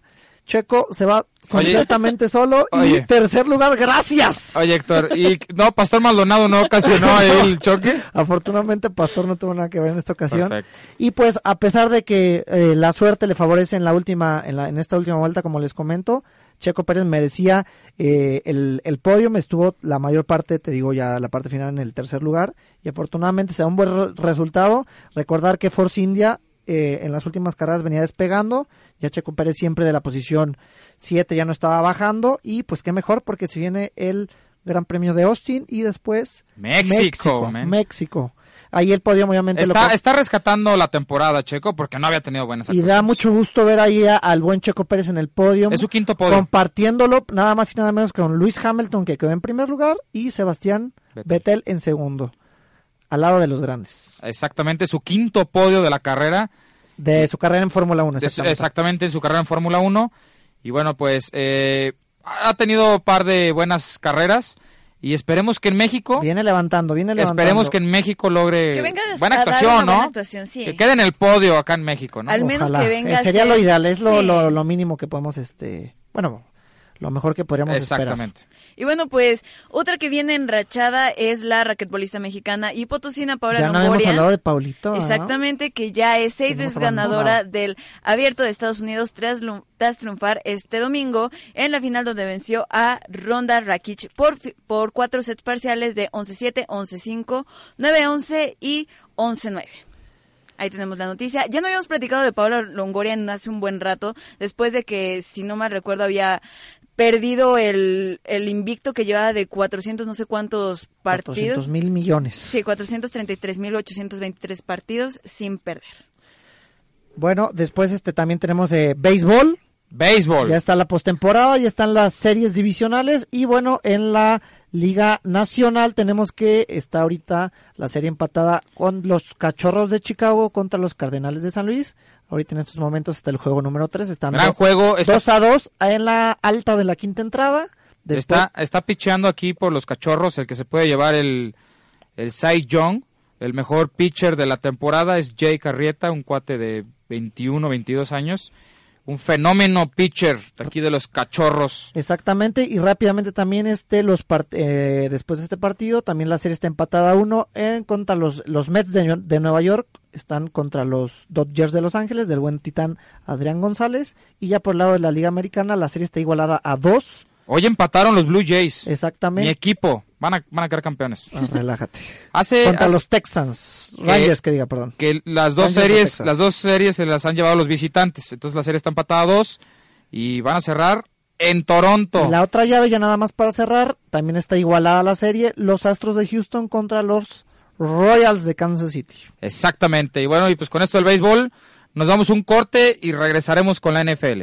Checo se va completamente solo y tercer lugar, gracias. Oye, Héctor, y no, Pastor Maldonado no ocasionó el choque. Afortunadamente Pastor no tuvo nada que ver en esta ocasión. Perfecto. Y pues a pesar de que eh, la suerte le favorece en la última, en, la, en esta última vuelta, como les comento, Checo Pérez merecía eh, el, el podio, me estuvo la mayor parte, te digo ya la parte final en el tercer lugar y afortunadamente se da un buen re- resultado. Recordar que Force India eh, en las últimas carreras venía despegando, ya Checo Pérez siempre de la posición 7 ya no estaba bajando y pues qué mejor porque se viene el Gran Premio de Austin y después México, México. Ahí el podio obviamente Está, está rescatando la temporada, Checo, porque no había tenido buenas y da mucho gusto ver ahí a- al buen Checo Pérez en el podio. Es su quinto podio. Compartiéndolo nada más y nada menos con Luis Hamilton que quedó en primer lugar y Sebastián Vettel, en segundo. Al lado de los grandes. Exactamente, su quinto podio de la carrera. De su carrera en Fórmula 1. De su- Exactamente. exactamente, en su carrera en Fórmula 1. Y bueno, pues eh, ha tenido un par de buenas carreras. Y esperemos que en México. Viene levantando, viene levantando. Esperemos que en México logre Que venga buena actuación, una ¿no? buena actuación, sí. Que quede en el podio acá en México, ¿no? Al menos Ojalá. que venga Eh, sería lo ideal, es lo, Sí. lo, lo mínimo que podemos, este, bueno, lo mejor que podríamos Exactamente. Y bueno, pues otra que viene enrachada es la raquetbolista mexicana y potosina Paula esperar. Ya no hemos hablado de Paulito. ¿no? Exactamente, que ya es seis veces ganadora del Abierto de Estados Unidos tras, tras triunfar este domingo en la final donde venció a Ronda Rakic por, por cuatro sets parciales de 11-7, 11-5, 9-11 y 11-9. Ahí tenemos la noticia. Ya no habíamos platicado de Paula Longoria hace un buen rato, después de que, si no mal recuerdo, había perdido el, el invicto que llevaba de 400 no sé cuántos partidos. 400 mil millones. Sí, 433.823 partidos sin perder. Bueno, después este también tenemos eh, béisbol. Béisbol. Ya está la postemporada, ya están las series divisionales y bueno, en la Liga Nacional tenemos que está ahorita la serie empatada con los Cachorros de Chicago contra los Cardenales de San Luis. Ahorita en estos momentos está el juego número 3, están Gran do- juego, está- 2 a 2 en la alta de la quinta entrada. Después- Está, está picheando aquí por los cachorros. El que se puede llevar el, el Cy Young. El mejor pitcher de la temporada es Jay Carrieta, un cuate de 21, 22 años. Un fenómeno pitcher de aquí de los cachorros. Exactamente, y rápidamente también este los part- eh, después de este partido, también la serie está empatada a uno en contra los, los Mets de, de Nueva York, están contra los Dodgers de Los Ángeles, del buen titán Adrián González, y ya por el lado de la Liga Americana, la serie está igualada a dos. Hoy empataron los Blue Jays. Exactamente. Mi equipo. Van a, van a quedar campeones. Ah, relájate. Hace, contra hace- los Texans, Rangers que diga, perdón. que las dos Rangers series, las dos series se las han llevado los visitantes. Entonces la serie está empatada a dos y van a cerrar en Toronto. La otra llave, ya nada más para cerrar, también está igualada la serie, los Astros de Houston contra los Royals de Kansas City. Exactamente. Y bueno, y pues con esto del béisbol, nos damos un corte y regresaremos con la NFL.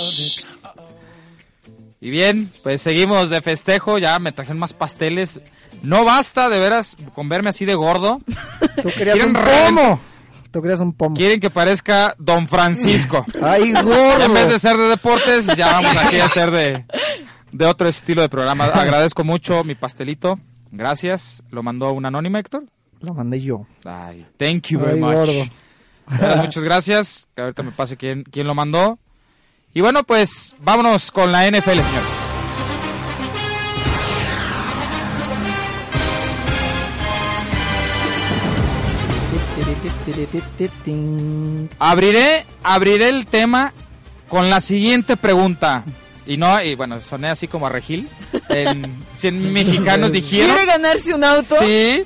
Y bien, pues seguimos de festejo. Ya me trajeron más pasteles. No basta, de veras, con verme así de gordo. Tú querías Quieren un pomo. Tú querías un pomo. Quieren que parezca Don Francisco. Ay, gordo. en vez de ser de deportes, ya vamos aquí a ser de, de otro estilo de programa. Agradezco mucho mi pastelito. Gracias. Lo mandó un anónimo, Héctor. Lo mandé yo. Ay, thank you very Ay, much. gordo. Muchas gracias. Que ahorita me pase quién, quién lo mandó. Y bueno, pues vámonos con la NFL, señores. Abriré, abriré el tema con la siguiente pregunta. Y no, y bueno, soné así como a Regil. En 100 mexicanos dijeron. ¿Quiere ganarse un auto? Sí.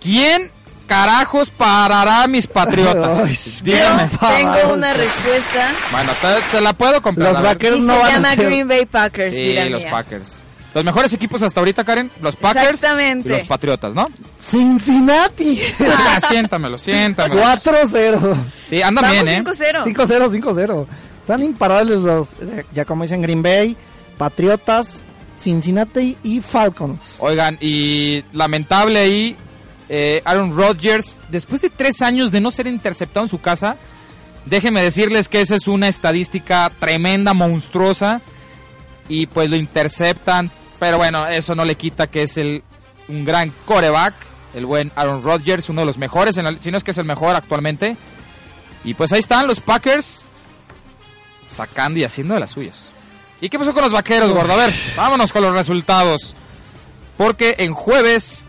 ¿Quién carajos parará a mis patriotas? Dígame. Tengo una respuesta. Bueno, te, te la puedo comprar. Los a Y no se van a llama ser- Green Bay Packers, Sí, vida los mía. Packers. Los mejores equipos hasta ahorita, Karen, los Packers Exactamente. y los Patriotas, ¿no? Cincinnati. Ah, siéntamelo, siéntamelo. 4-0. Sí, andan Vamos bien, ¿eh? 5-0. 5-0, 5-0. Están imparables los, eh, ya como dicen, Green Bay, Patriotas, Cincinnati y Falcons. Oigan, y lamentable ahí, eh, Aaron Rodgers, después de tres años de no ser interceptado en su casa, déjenme decirles que esa es una estadística tremenda, monstruosa, y pues lo interceptan, pero bueno, eso no le quita que es el, un gran coreback, el buen Aaron Rodgers, uno de los mejores, en la- si no es que es el mejor actualmente. Y pues ahí están los Packers sacando y haciendo de las suyas. ¿Y qué pasó con los vaqueros, gordo? A ver, vámonos con los resultados. Porque en jueves,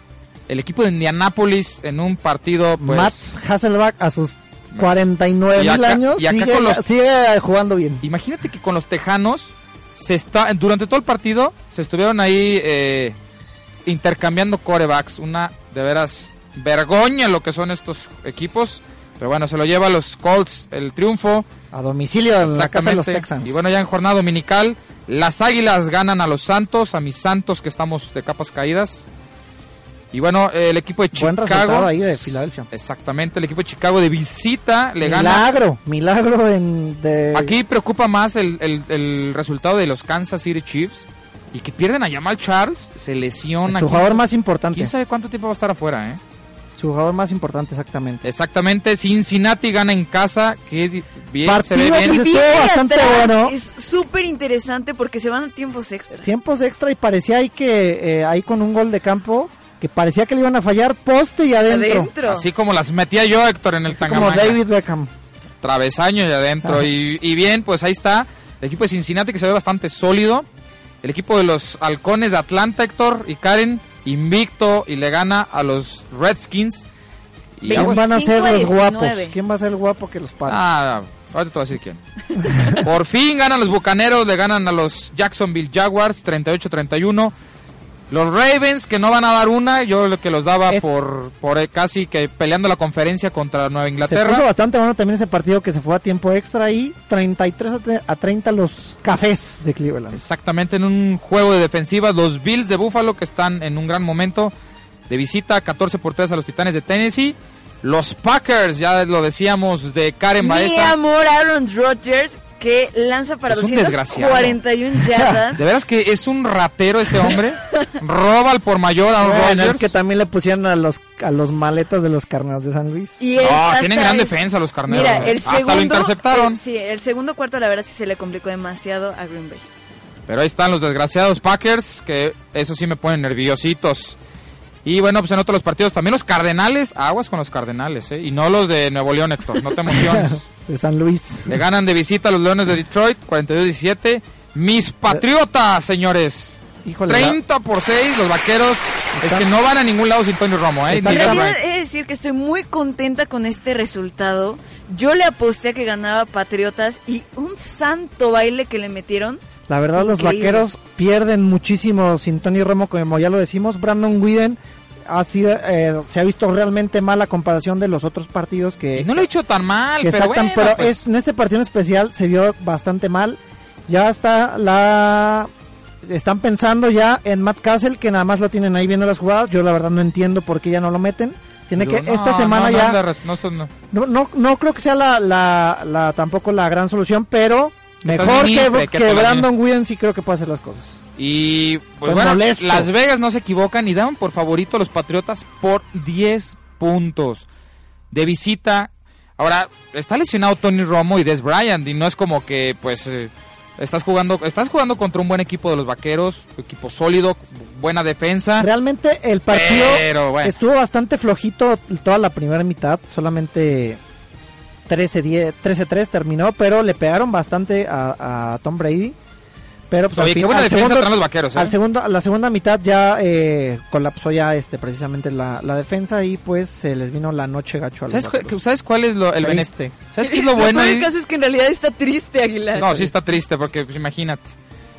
el equipo de Indianápolis en un partido, pues. Matt Hasselback a sus 49 Y mil acá- años y acá sigue, con los- sigue jugando bien. Imagínate que con los Tejanos, se está, durante todo el partido, se estuvieron ahí eh, intercambiando corebacks. Una de veras vergoña lo que son estos equipos. Pero bueno, se lo lleva a los Colts el triunfo. A domicilio en la casa de los. Texans. Y bueno, ya en jornada dominical, las Águilas ganan a los Santos, a mis Santos que estamos de capas caídas. Y bueno, eh, el equipo de Buen Chicago. resultado ahí de Filadelfia. Exactamente, el equipo de Chicago de visita le gana. milagro, milagro en- de... Aquí preocupa más el, el- el resultado de los Kansas City Chiefs. Y que pierden a Jamal Charles, se lesiona. Su ¿Quién jugador más importante. ¿Quién sabe cuánto tiempo va a estar afuera, eh? Su jugador más importante, exactamente. Exactamente, Cincinnati gana en casa, que bien, se ve Partido bien. que bastante atrás, bueno. Es súper interesante porque se van a tiempos extra. Tiempos extra y parecía ahí que eh, ahí con un gol de campo que parecía que le iban a fallar poste y adentro. Adentro. Así como las metía yo, Héctor, en el Así como. David Beckham. travesaño y adentro. Y, y bien, pues ahí está. El equipo de Cincinnati que se ve bastante sólido. El equipo de los halcones de Atlanta, Héctor y Karen, invicto y le gana a los Redskins. Y ¿Quién aguas. van a ser 25 a los guapos? 19. ¿Quién va a ser el guapo que los para? Ah, ahorita te voy a decir quién. Por fin ganan los Bucaneros, le ganan a los Jacksonville Jaguars 38-31. Los Ravens que no van a dar una, yo lo que los daba Es- por, por eh, casi que peleando la conferencia contra Nueva se Inglaterra. puso bastante bueno también ese partido que se fue a tiempo extra y 33 a tre- a 30 los cafés de Cleveland. Exactamente, en un juego de defensiva, los Bills de Buffalo que están en un gran momento de visita, 14 por 3 a los Titanes de Tennessee. Los Packers, ya lo decíamos, de Karen Mi Baeza. amor, Aaron Rodgers, que lanza para Es un desgraciado. 241 yardas. De veras que es un ratero ese hombre. Roba al por mayor a Bueno, Rodgers. es que también le pusieron a los a los maletas de los carneros de San Luis. Y No, hasta tienen gran es- defensa los carneros. Mira, ¿eh? el Hasta segundo, lo interceptaron. el- sí, el segundo cuarto la verdad sí se le complicó demasiado a Green Bay. Pero ahí están los desgraciados Packers, que eso sí me ponen nerviositos. Y bueno, pues en otros partidos también los Cardenales, aguas con los Cardenales, ¿eh? Y no los de Nuevo León, Héctor, no te emociones. de San Luis. Le ganan de visita a los Leones de Detroit, 42-17. Mis Patriotas, señores. Híjole, 30 por 6, los vaqueros. Es que no van a ningún lado sin Tony Romo, ¿eh? He de decir que estoy muy contenta con este resultado. Yo le aposté a que ganaba Patriotas y un santo baile que le metieron. La verdad, los vaqueros pierden muchísimo sin Tony Romo, como ya lo decimos. Brandon Whedon ha sido, eh, se ha visto realmente mal a comparación de los otros partidos que, no lo he hecho tan mal, pero saltan, bueno, pero pues, es- en este partido en especial se vio bastante mal. Ya está la... Están pensando ya en Matt Castle, que nada más lo tienen ahí viendo las jugadas. Yo la verdad no entiendo por qué ya no lo meten. Tiene que no, esta semana no ya... la no son- no. No, creo que sea la, la, la- tampoco la gran solución, pero mejor que, la Brandon Whedon sí creo que puede hacer las cosas. Y pues Pues bueno, molesto. Las Vegas no se equivocan y dan por favorito a los Patriotas por 10 puntos de visita. Ahora, está lesionado Tony Romo y Des Bryant y no es como que pues eh, estás jugando estás jugando contra un buen equipo de los Vaqueros, equipo sólido, buena defensa. Realmente el partido Pero, bueno. estuvo bastante flojito toda la primera mitad, solamente 13-10 13-3 terminó, pero le pegaron bastante a, a Tom Brady. Pero pues Oye, al qué fin- buena al defensa segundo- traen los Vaqueros, ¿eh? Al segundo, la segunda mitad ya eh, colapsó ya este precisamente la, la defensa y pues se les vino la noche gacho a los ¿Sabes, cu-. ¿Sabes cuál es lo, el Triste. beneficio? ¿Sabes qué es lo bueno? del caso es que en realidad está triste Aguilar. No, sí está triste porque pues, imagínate.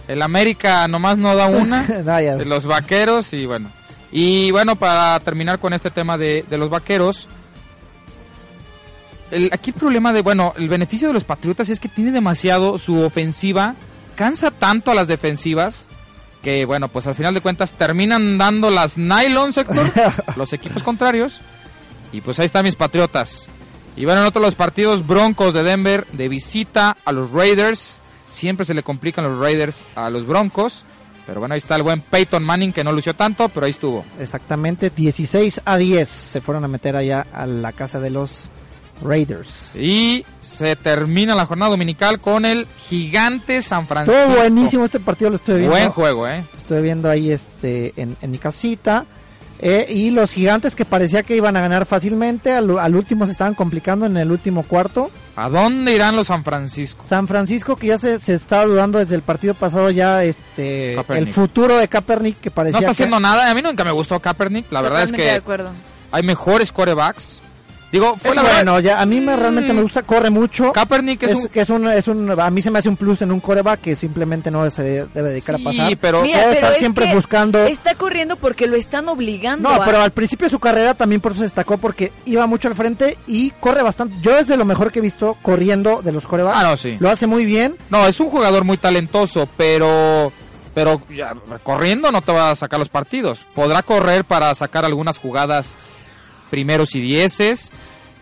El América nomás no da una. No, de los vaqueros y bueno. Y bueno, para terminar con este tema de, de los vaqueros. El, aquí el problema de, bueno, el beneficio de los Patriotas es que tiene demasiado su ofensiva, cansa tanto a las defensivas que bueno, pues al final de cuentas terminan dando las nylon sector, los equipos contrarios. Y pues ahí están mis Patriotas. Y bueno, en otro de los partidos, Broncos de Denver de visita a los Raiders. Siempre se le complican los Raiders a los Broncos. Pero bueno, ahí está el buen Peyton Manning que no lució tanto, pero ahí estuvo. Exactamente, 16 a 10 se fueron a meter allá a la casa de los Raiders. Y se termina la jornada dominical con el gigante San Francisco. Todo buenísimo este partido, lo estuve viendo. Buen juego, ¿eh? Estuve viendo ahí este en, en mi casita. Eh, y los gigantes que parecía que iban a ganar fácilmente, al, al último se estaban complicando en el último cuarto. ¿A dónde irán los San Francisco? San Francisco que ya se, se estaba dudando desde el partido pasado ya este Kaepernick. el futuro de Kaepernick que parecía No está que- haciendo nada. A mí nunca me gustó Kaepernick. La verdad es que acuerdo. hay mejores quarterbacks. Digo, fue Es la verdad. bueno, ya a mí me realmente me gusta, corre mucho. Kaepernick es es, un- que es un, es un, a mí se me hace un plus en un coreback que simplemente no se de- debe dedicar Sí, a pasar. pero- Mira, pero estar es siempre que buscando. Está corriendo porque lo están obligando. No, a- pero al principio de su carrera también por eso se destacó porque iba mucho al frente y corre bastante. Yo es de lo mejor que he visto corriendo de los corebacks. Ah, no, sí. Lo hace muy bien. No, es un jugador muy talentoso, pero pero ya, corriendo no te va a sacar los partidos. Podrá correr para sacar algunas jugadas primeros y dieces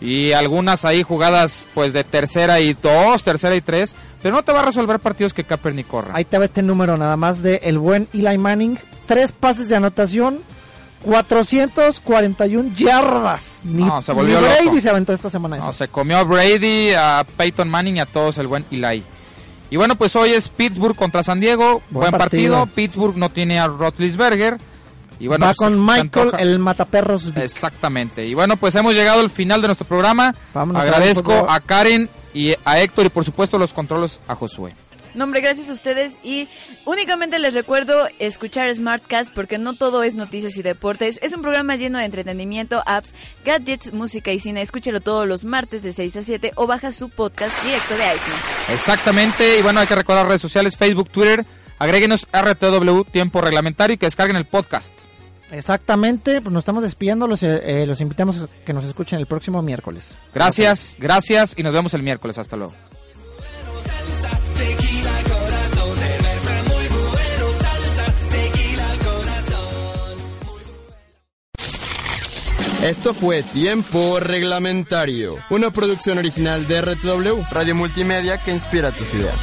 y algunas ahí jugadas pues de tercera y dos, tercera y tres, pero no te va a resolver partidos que Kaepernick corra. Ahí te va este número nada más de el buen Eli Manning. Tres pases de anotación, 441 yardas. Ni, No, se volvió ni Brady loco. se aventó esta semana. No, se comió a Brady, a Peyton Manning y a todos el buen Eli. Y bueno, pues hoy es Pittsburgh contra San Diego. Buen, Buen partido. partido. Pittsburgh no tiene a Roethlisberger. Y bueno, Va pues, con Michael, el mataperros. Exactamente. Y bueno, pues hemos llegado al final de nuestro programa. Vámonos Agradezco fútbol. a Karen y a Héctor y por supuesto los controles a Josué. No, hombre, gracias a ustedes. Y únicamente les recuerdo escuchar Smartcast porque no todo es noticias y deportes. Es un programa lleno de entretenimiento, apps, gadgets, música y cine. Escúchelo todos los martes de 6 a 7 o baja su podcast directo de iTunes. Exactamente. Y bueno, hay que recordar redes sociales, Facebook, Twitter. Agréguenos RTW Tiempo Reglamentario y que descarguen el podcast. Exactamente, pues nos estamos despidiendo. Los, eh, eh, los invitamos a que nos escuchen el próximo miércoles. Gracias, gracias y nos vemos el miércoles. Hasta luego. Esto fue Tiempo Reglamentario, una producción original de RTW, Radio Multimedia que inspira tus ideas.